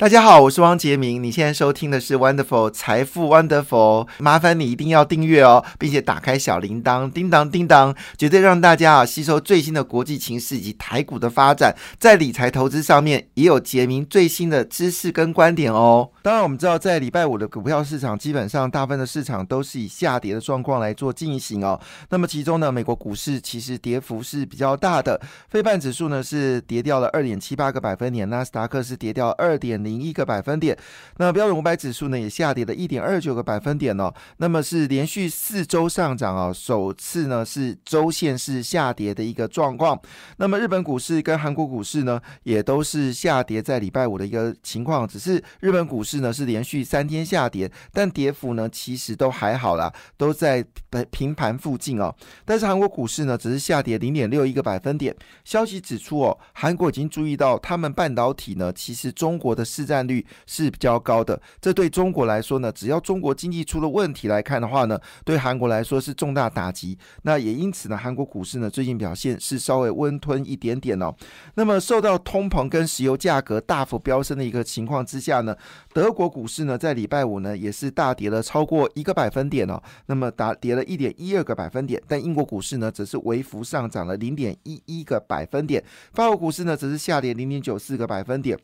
大家好，我是汪杰明。你现在收听的是 Wonderful 财富 Wonderful，麻烦你一定要订阅哦，并且打开小铃铛，叮当叮当，绝对让大家啊吸收最新的国际情势以及台股的发展，在理财投资上面也有杰明最新的知识跟观点哦。当然，我们知道在礼拜五的股票市场，基本上大部分的市场都是以下跌的状况来做进行哦。那么其中呢，美国股市其实跌幅是比较大的，非半指数呢是跌掉了二点七八个百分点，纳斯达克是跌掉二点零。零一个百分点，那标准五百指数呢也下跌了一点二九个百分点哦，那么是连续四周上涨啊，首次呢是周线是下跌的一个状况。那么日本股市跟韩国股市呢也都是下跌，在礼拜五的一个情况，只是日本股市呢是连续三天下跌，但跌幅呢其实都还好啦，都在平盘附近哦。但是韩国股市呢只是下跌零点六一个百分点。消息指出哦，韩国已经注意到他们半导体呢，其实中国的。市占率是比较高的，这对中国来说呢，只要中国经济出了问题来看的话呢，对韩国来说是重大打击。那也因此呢，韩国股市呢最近表现是稍微温吞一点点哦。那么受到通膨跟石油价格大幅飙升的一个情况之下呢，德国股市呢在礼拜五呢也是大跌了超过一个百分点哦，那么打跌了一点一二个百分点。但英国股市呢则是微幅上涨了零点一一个百分点，法国股市呢则是下跌零点九四个百分点。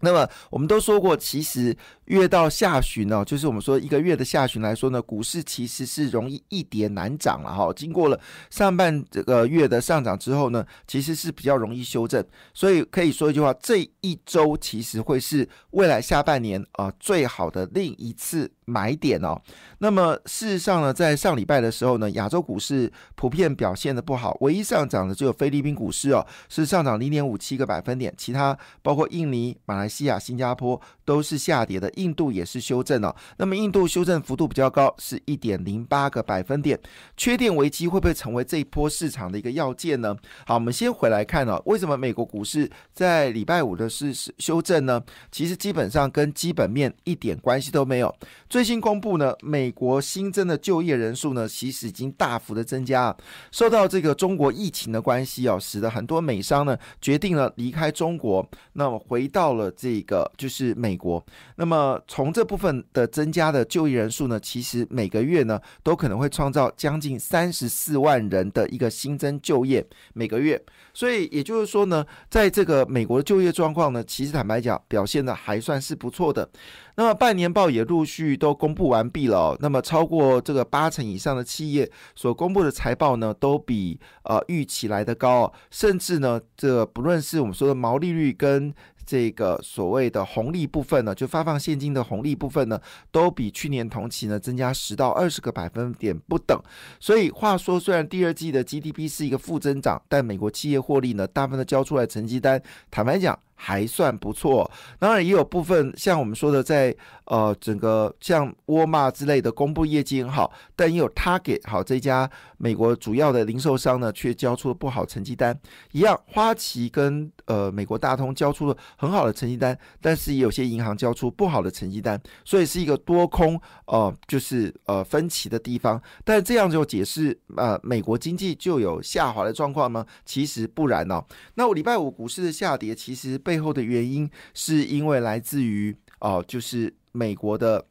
那么我们都说过，其实越到下旬呢，就是我们说一个月的下旬来说呢，股市其实是容易一跌难涨了哈。经过了上半这个月的上涨之后呢，其实是比较容易修正。所以可以说一句话，这一周其实会是未来下半年啊最好的另一次买点哦。那么事实上呢，在上礼拜的时候呢，亚洲股市普遍表现的不好，唯一上涨的只有菲律宾股市哦，是上涨零点五七个百分点，其他包括印尼、马来西亚、新加坡都是下跌的，印度也是修正了。那么印度修正幅度比较高，是一点零八个百分点。缺电危机会不会成为这一波市场的一个要件呢？好，我们先回来看哦，为什么美国股市在礼拜五的是修正呢？其实基本上跟基本面一点关系都没有。最最新公布呢，美国新增的就业人数呢，其实已经大幅的增加。受到这个中国疫情的关系哦，使得很多美商呢决定了离开中国，那么回到了。这个就是美国，那么从这部分的增加的就业人数呢，其实每个月呢都可能会创造将近三十四万人的一个新增就业每个月，所以也就是说呢，在这个美国的就业状况呢，其实坦白讲表现的还算是不错的。那么半年报也陆续都公布完毕了，那么超过这个八成以上的企业所公布的财报呢，都比呃预期来的高，甚至呢，这不论是我们说的毛利率跟这个所谓的红利部分呢，就发放现金的红利部分呢，都比去年同期呢增加十到二十个百分点不等。所以话说，虽然第二季的 GDP 是一个负增长，但美国企业获利呢，大部分的交出来成绩单。坦白讲。还算不错，当然也有部分像我们说的，在呃整个像沃尔玛之类的公布业绩很好，但也有 Target 好这家美国主要的零售商呢，却交出了不好成绩单。一样，花旗跟呃美国大通交出了很好的成绩单，但是也有些银行交出不好的成绩单，所以是一个多空呃就是呃分歧的地方。但这样就解释呃美国经济就有下滑的状况吗？其实不然哦。那我礼拜五股市的下跌，其实。背后的原因是因为来自于哦，就是美国的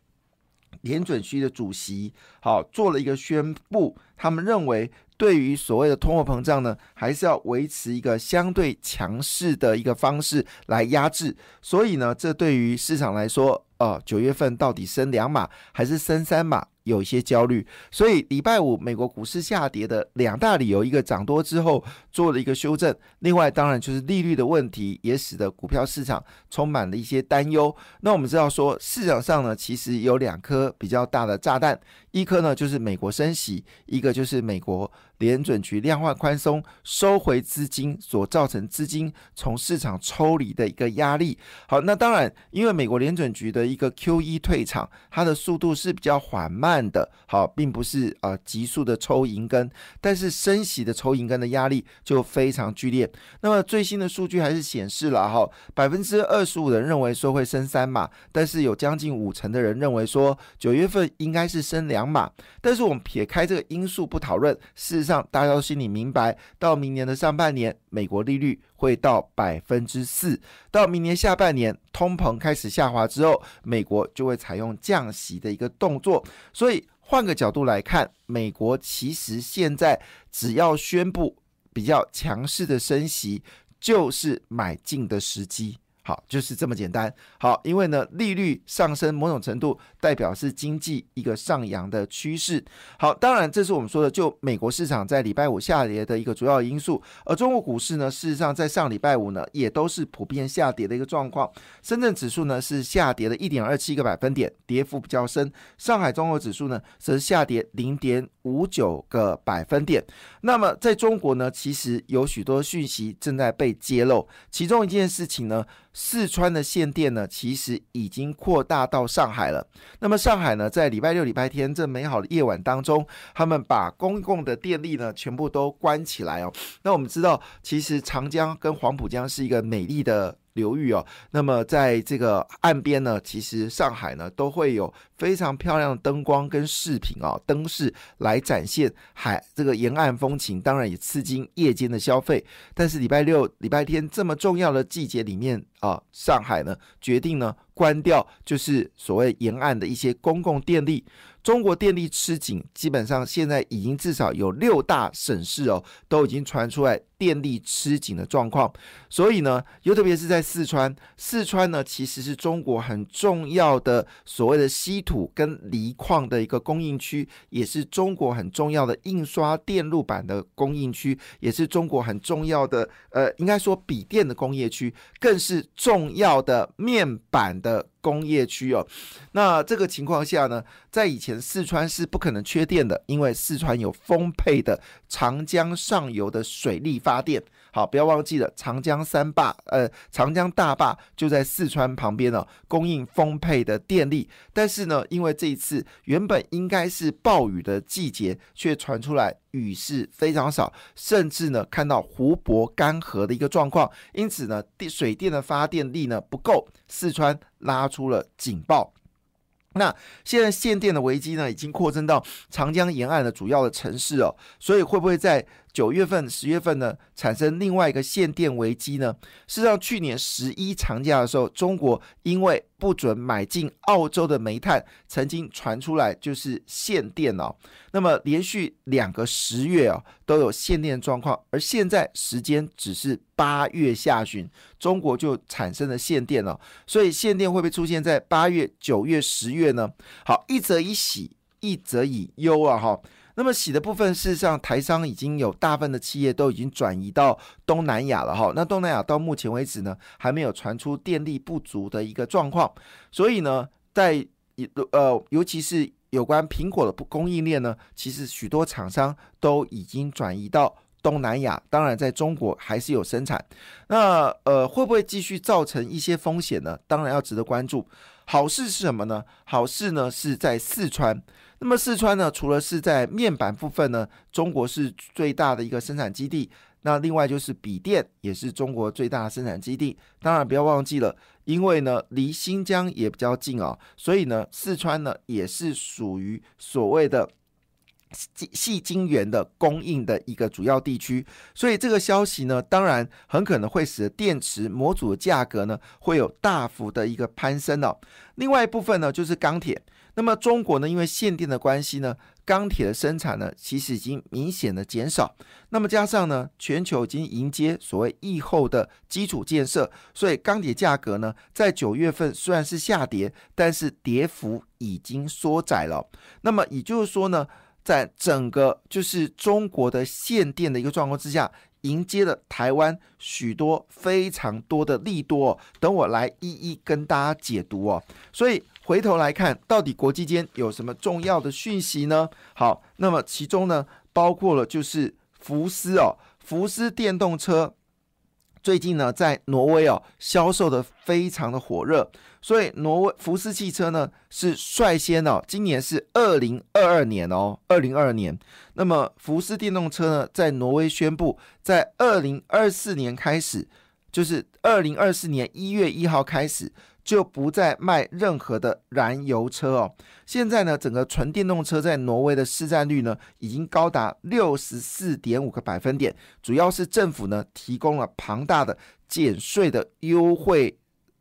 联准局的主席好做了一个宣布，他们认为对于所谓的通货膨胀呢，还是要维持一个相对强势的一个方式来压制，所以呢，这对于市场来说，呃，九月份到底升两码还是升三码？有一些焦虑，所以礼拜五美国股市下跌的两大理由，一个涨多之后做了一个修正，另外当然就是利率的问题，也使得股票市场充满了一些担忧。那我们知道说，市场上呢其实有两颗比较大的炸弹，一颗呢就是美国升息，一个就是美国。联准局量化宽松收回资金所造成资金从市场抽离的一个压力。好，那当然，因为美国联准局的一个 Q E 退场，它的速度是比较缓慢的，好，并不是呃急速的抽银根，但是升息的抽银根的压力就非常剧烈。那么最新的数据还是显示了哈，百分之二十五的人认为说会升三码，但是有将近五成的人认为说九月份应该是升两码。但是我们撇开这个因素不讨论，是。上大家都心里明白，到明年的上半年，美国利率会到百分之四，到明年下半年通膨开始下滑之后，美国就会采用降息的一个动作。所以换个角度来看，美国其实现在只要宣布比较强势的升息，就是买进的时机。好，就是这么简单。好，因为呢，利率上升某种程度代表是经济一个上扬的趋势。好，当然这是我们说的，就美国市场在礼拜五下跌的一个主要因素。而中国股市呢，事实上在上礼拜五呢，也都是普遍下跌的一个状况。深圳指数呢是下跌了一点二七个百分点，跌幅比较深。上海综合指数呢则是下跌零点五九个百分点。那么在中国呢，其实有许多讯息正在被揭露，其中一件事情呢。四川的限电呢，其实已经扩大到上海了。那么上海呢，在礼拜六、礼拜天这美好的夜晚当中，他们把公共的电力呢全部都关起来哦。那我们知道，其实长江跟黄浦江是一个美丽的。流域哦，那么在这个岸边呢，其实上海呢都会有非常漂亮的灯光跟饰品啊，灯饰来展现海这个沿岸风情，当然也刺激夜间的消费。但是礼拜六、礼拜天这么重要的季节里面啊，上海呢决定呢关掉，就是所谓沿岸的一些公共电力。中国电力吃紧，基本上现在已经至少有六大省市哦，都已经传出来电力吃紧的状况。所以呢，又特别是在四川，四川呢其实是中国很重要的所谓的稀土跟锂矿的一个供应区，也是中国很重要的印刷电路板的供应区，也是中国很重要的呃，应该说笔电的工业区，更是重要的面板的。工业区哦，那这个情况下呢，在以前四川是不可能缺电的，因为四川有丰沛的长江上游的水力发电。好，不要忘记了，长江三坝，呃，长江大坝就在四川旁边呢，供应丰沛的电力。但是呢，因为这一次原本应该是暴雨的季节，却传出来雨势非常少，甚至呢看到湖泊干涸的一个状况，因此呢，电水电的发电力呢不够，四川。拉出了警报。那现在限电的危机呢，已经扩增到长江沿岸的主要的城市哦，所以会不会在？九月份、十月份呢，产生另外一个限电危机呢。事实上，去年十一长假的时候，中国因为不准买进澳洲的煤炭，曾经传出来就是限电哦。那么连续两个十月哦，都有限电状况。而现在时间只是八月下旬，中国就产生了限电了。所以限电会不会出现在八月、九月、十月呢？好，一则以喜，一则以忧啊！哈。那么喜的部分，事实上台商已经有大部分的企业都已经转移到东南亚了哈。那东南亚到目前为止呢，还没有传出电力不足的一个状况。所以呢，在呃，尤其是有关苹果的供应链呢，其实许多厂商都已经转移到东南亚。当然，在中国还是有生产。那呃，会不会继续造成一些风险呢？当然要值得关注。好事是什么呢？好事呢是在四川。那么四川呢，除了是在面板部分呢，中国是最大的一个生产基地。那另外就是笔电也是中国最大的生产基地。当然不要忘记了，因为呢离新疆也比较近啊，所以呢四川呢也是属于所谓的。细晶圆的供应的一个主要地区，所以这个消息呢，当然很可能会使得电池模组的价格呢会有大幅的一个攀升哦。另外一部分呢就是钢铁，那么中国呢因为限电的关系呢，钢铁的生产呢其实已经明显的减少。那么加上呢全球已经迎接所谓疫后的基础建设，所以钢铁价格呢在九月份虽然是下跌，但是跌幅已经缩窄了。那么也就是说呢。在整个就是中国的限电的一个状况之下，迎接了台湾许多非常多的利多，等我来一一跟大家解读哦。所以回头来看，到底国际间有什么重要的讯息呢？好，那么其中呢，包括了就是福斯哦，福斯电动车。最近呢，在挪威哦，销售的非常的火热，所以挪威福斯汽车呢是率先哦，今年是二零二二年哦，二零二二年，那么福斯电动车呢，在挪威宣布，在二零二四年开始，就是二零二四年一月一号开始，就不再卖任何的燃油车哦。现在呢，整个纯电动车在挪威的市占率呢，已经高达六十四点五个百分点。主要是政府呢提供了庞大的减税的优惠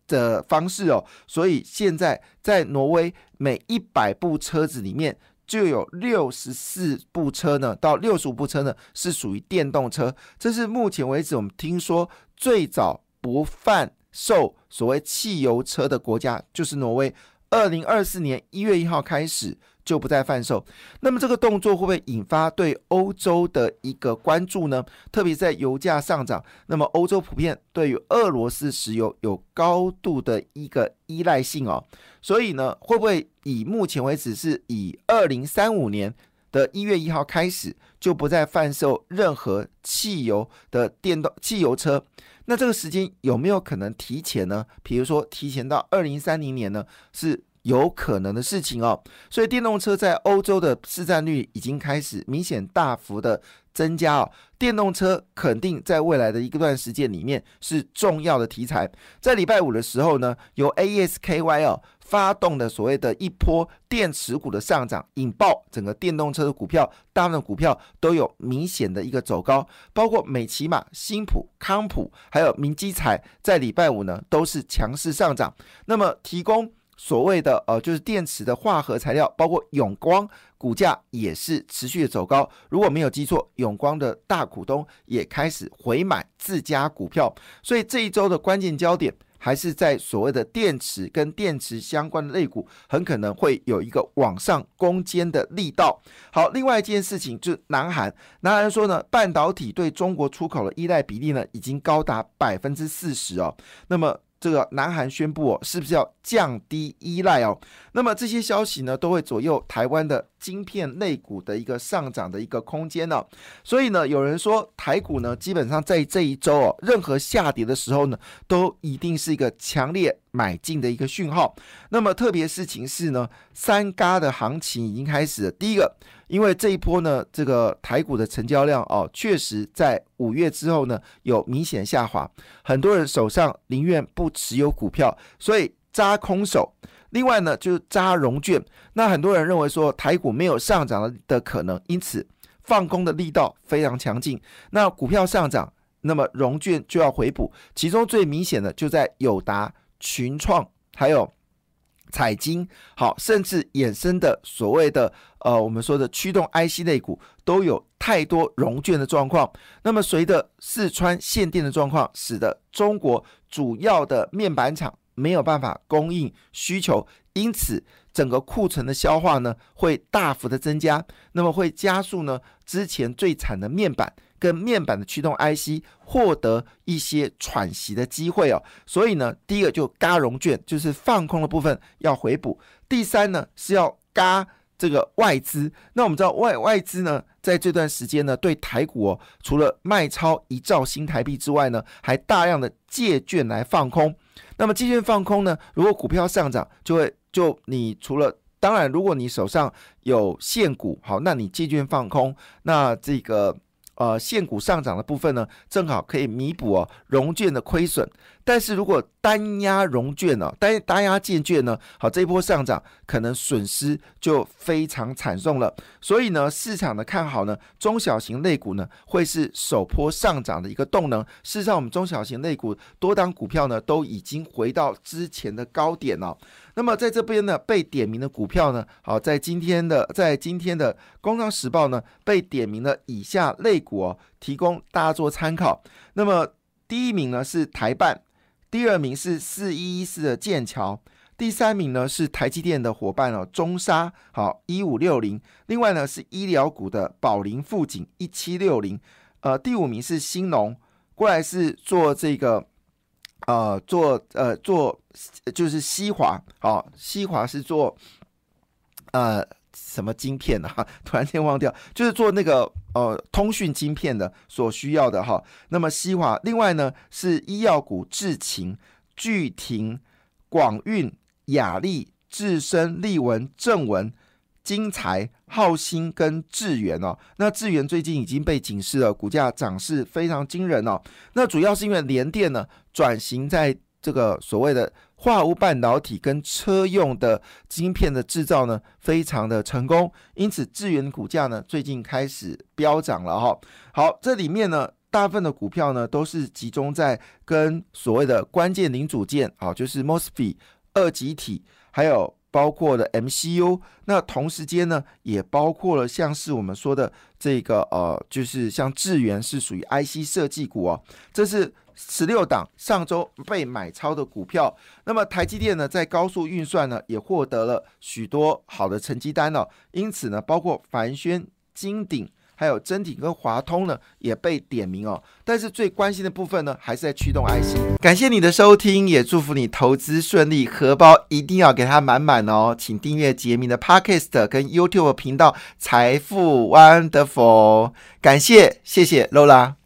的方式哦，所以现在在挪威每一百部车子里面。就有六十四部车呢，到六十五部车呢是属于电动车。这是目前为止我们听说最早不犯售所谓汽油车的国家，就是挪威。二零二四年一月一号开始就不再贩售。那么这个动作会不会引发对欧洲的一个关注呢？特别在油价上涨，那么欧洲普遍对于俄罗斯石油有高度的一个依赖性哦。所以呢，会不会以目前为止是以二零三五年的一月一号开始就不再贩售任何汽油的电动汽油车？那这个时间有没有可能提前呢？比如说提前到二零三零年呢？是有可能的事情哦。所以电动车在欧洲的市占率已经开始明显大幅的增加哦。电动车肯定在未来的一个段时间里面是重要的题材。在礼拜五的时候呢，由 ASKY 哦。发动的所谓的一波电池股的上涨，引爆整个电动车的股票，大部分股票都有明显的一个走高，包括美骑马、新普、康普，还有明基材，在礼拜五呢都是强势上涨。那么提供所谓的呃就是电池的化合材料，包括永光，股价也是持续的走高。如果没有记错，永光的大股东也开始回买自家股票，所以这一周的关键焦点。还是在所谓的电池跟电池相关的类股，很可能会有一个往上攻坚的力道。好，另外一件事情就是南韩，南韩说呢，半导体对中国出口的依赖比例呢，已经高达百分之四十哦。那么这个南韩宣布哦，是不是要降低依赖哦？那么这些消息呢，都会左右台湾的晶片类股的一个上涨的一个空间呢。所以呢，有人说台股呢，基本上在这一周哦，任何下跌的时候呢，都一定是一个强烈。买进的一个讯号。那么特别事情是呢，三嘎的行情已经开始了。第一个，因为这一波呢，这个台股的成交量哦，确实在五月之后呢有明显下滑，很多人手上宁愿不持有股票，所以扎空手。另外呢，就是扎融券。那很多人认为说台股没有上涨的可能，因此放空的力道非常强劲。那股票上涨，那么融券就要回补。其中最明显的就在友达。群创还有彩金，好，甚至衍生的所谓的呃，我们说的驱动 IC 类股，都有太多融券的状况。那么，随着四川限电的状况，使得中国主要的面板厂没有办法供应需求，因此整个库存的消化呢，会大幅的增加，那么会加速呢之前最惨的面板。跟面板的驱动 IC 获得一些喘息的机会哦，所以呢，第一个就嘎融券，就是放空的部分要回补；第三呢是要嘎这个外资。那我们知道外外资呢，在这段时间呢，对台股哦，除了卖超一兆新台币之外呢，还大量的借券来放空。那么借券放空呢，如果股票上涨，就会就你除了当然，如果你手上有现股，好，那你借券放空，那这个。呃，现股上涨的部分呢，正好可以弥补哦融券的亏损。但是如果单压融券呢，单单压建券呢，好，这一波上涨可能损失就非常惨重了。所以呢，市场的看好呢，中小型类股呢，会是首波上涨的一个动能。事实上，我们中小型类股多档股票呢，都已经回到之前的高点了。那么在这边呢，被点名的股票呢，好，在今天的在今天的《工商时报》呢，被点名了以下类。股哦，提供大家做参考。那么第一名呢是台办，第二名是四一一四的剑桥，第三名呢是台积电的伙伴哦，中沙好一五六零。另外呢是医疗股的宝林富锦一七六零。呃，第五名是新农，过来是做这个呃做呃做就是西华，好西华是做呃。什么晶片呢？哈，突然间忘掉，就是做那个呃通讯晶片的所需要的哈。那么西华，另外呢是医药股智勤、巨庭、广运、雅力、智深、利文、正文、金财、浩兴跟智源哦。那智源最近已经被警示了，股价涨势非常惊人哦。那主要是因为联电呢转型在这个所谓的化合物半导体跟车用的晶片的制造呢，非常的成功，因此智源股价呢最近开始飙涨了哈。好，这里面呢大部分的股票呢都是集中在跟所谓的关键零组件啊，就是 MOSFET 二极体，还有。包括了 MCU，那同时间呢，也包括了像是我们说的这个呃，就是像智源是属于 IC 设计股哦，这是十六档上周被买超的股票。那么台积电呢，在高速运算呢，也获得了许多好的成绩单哦，因此呢，包括凡轩、金鼎。还有真鼎跟华通呢也被点名哦，但是最关心的部分呢还是在驱动 IC。感谢你的收听，也祝福你投资顺利，荷包一定要给它满满哦。请订阅杰明的 Podcast 跟 YouTube 频道财富 Wonderful。感谢，谢谢 Lola。